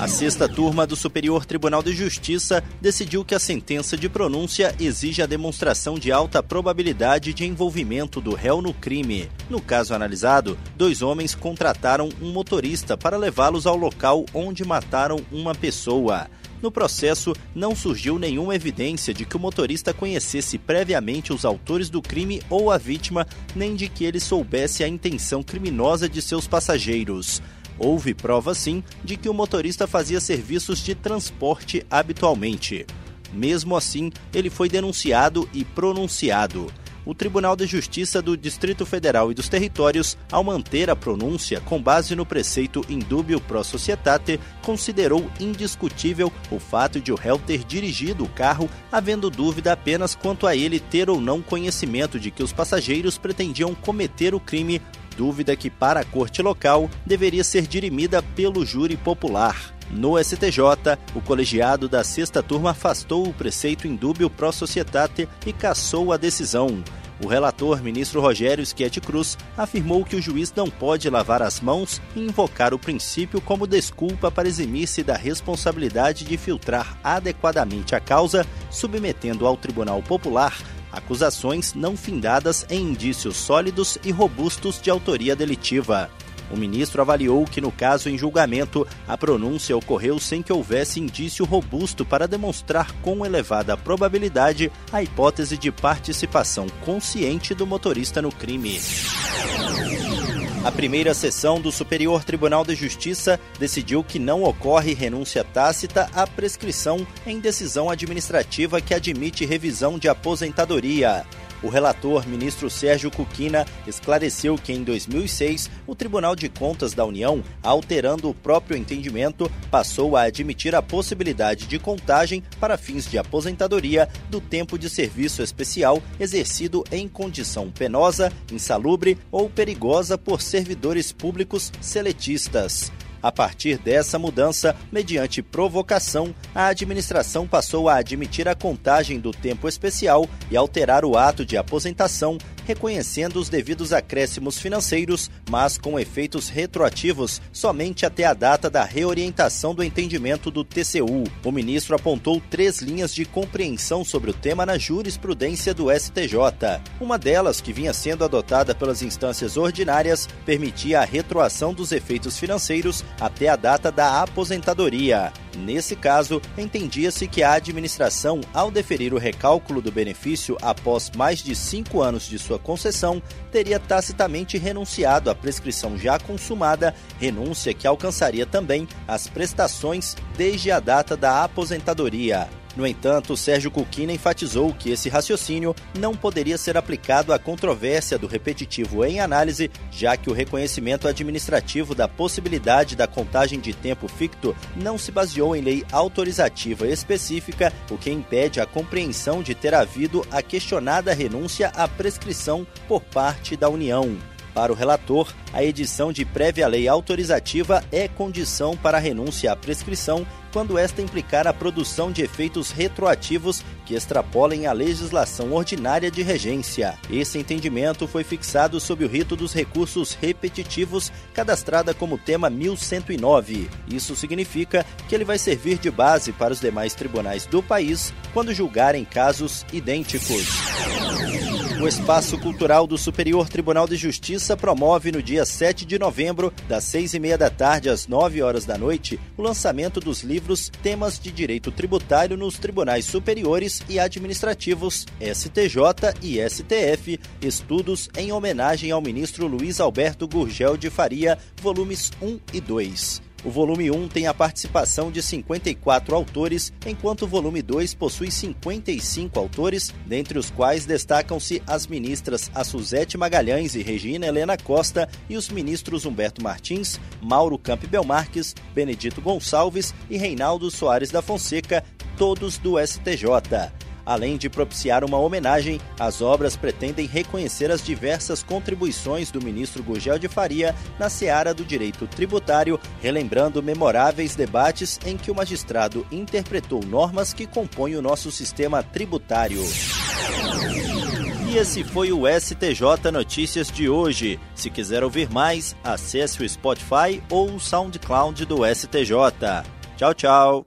A sexta turma do Superior Tribunal de Justiça decidiu que a sentença de pronúncia exige a demonstração de alta probabilidade de envolvimento do réu no crime. No caso analisado, dois homens contrataram um motorista para levá-los ao local onde mataram uma pessoa. No processo, não surgiu nenhuma evidência de que o motorista conhecesse previamente os autores do crime ou a vítima, nem de que ele soubesse a intenção criminosa de seus passageiros. Houve prova, sim, de que o motorista fazia serviços de transporte habitualmente. Mesmo assim, ele foi denunciado e pronunciado. O Tribunal de Justiça do Distrito Federal e dos Territórios, ao manter a pronúncia com base no preceito indubio pro societate, considerou indiscutível o fato de o réu ter dirigido o carro, havendo dúvida apenas quanto a ele ter ou não conhecimento de que os passageiros pretendiam cometer o crime dúvida que, para a corte local, deveria ser dirimida pelo júri popular. No STJ, o colegiado da sexta turma afastou o preceito indúbio pro societate e cassou a decisão. O relator, ministro Rogério Schietti Cruz, afirmou que o juiz não pode lavar as mãos e invocar o princípio como desculpa para eximir-se da responsabilidade de filtrar adequadamente a causa, submetendo ao Tribunal Popular acusações não findadas em indícios sólidos e robustos de autoria delitiva. O ministro avaliou que, no caso em julgamento, a pronúncia ocorreu sem que houvesse indício robusto para demonstrar com elevada probabilidade a hipótese de participação consciente do motorista no crime. A primeira sessão do Superior Tribunal de Justiça decidiu que não ocorre renúncia tácita à prescrição em decisão administrativa que admite revisão de aposentadoria. O relator, ministro Sérgio Cuquina, esclareceu que em 2006 o Tribunal de Contas da União, alterando o próprio entendimento, passou a admitir a possibilidade de contagem para fins de aposentadoria do tempo de serviço especial exercido em condição penosa, insalubre ou perigosa por servidores públicos seletistas. A partir dessa mudança, mediante provocação, a administração passou a admitir a contagem do tempo especial e alterar o ato de aposentação reconhecendo os devidos acréscimos financeiros, mas com efeitos retroativos somente até a data da reorientação do entendimento do TCU. O ministro apontou três linhas de compreensão sobre o tema na jurisprudência do STJ. Uma delas, que vinha sendo adotada pelas instâncias ordinárias, permitia a retroação dos efeitos financeiros até a data da aposentadoria. Nesse caso, entendia-se que a administração, ao deferir o recálculo do benefício após mais de cinco anos de sua concessão, teria tacitamente renunciado à prescrição já consumada, renúncia que alcançaria também as prestações desde a data da aposentadoria. No entanto, Sérgio Cuquina enfatizou que esse raciocínio não poderia ser aplicado à controvérsia do repetitivo em análise, já que o reconhecimento administrativo da possibilidade da contagem de tempo ficto não se baseou em lei autorizativa específica, o que impede a compreensão de ter havido a questionada renúncia à prescrição por parte da União. Para o relator, a edição de prévia lei autorizativa é condição para a renúncia à prescrição quando esta implicar a produção de efeitos retroativos que extrapolem a legislação ordinária de regência. Esse entendimento foi fixado sob o rito dos recursos repetitivos, cadastrada como tema 1109. Isso significa que ele vai servir de base para os demais tribunais do país quando julgarem casos idênticos. O Espaço Cultural do Superior Tribunal de Justiça promove no dia 7 de novembro, das 6 e meia da tarde às 9 horas da noite, o lançamento dos livros Temas de Direito Tributário nos Tribunais Superiores e Administrativos, STJ e STF, estudos em homenagem ao ministro Luiz Alberto Gurgel de Faria, volumes 1 e 2. O volume 1 tem a participação de 54 autores, enquanto o volume 2 possui 55 autores, dentre os quais destacam-se as ministras Suzete Magalhães e Regina Helena Costa e os ministros Humberto Martins, Mauro Campbell Marques, Benedito Gonçalves e Reinaldo Soares da Fonseca, todos do STJ. Além de propiciar uma homenagem, as obras pretendem reconhecer as diversas contribuições do ministro Gugel de Faria na seara do direito tributário, relembrando memoráveis debates em que o magistrado interpretou normas que compõem o nosso sistema tributário. E esse foi o STJ Notícias de hoje. Se quiser ouvir mais, acesse o Spotify ou o SoundCloud do STJ. Tchau, tchau.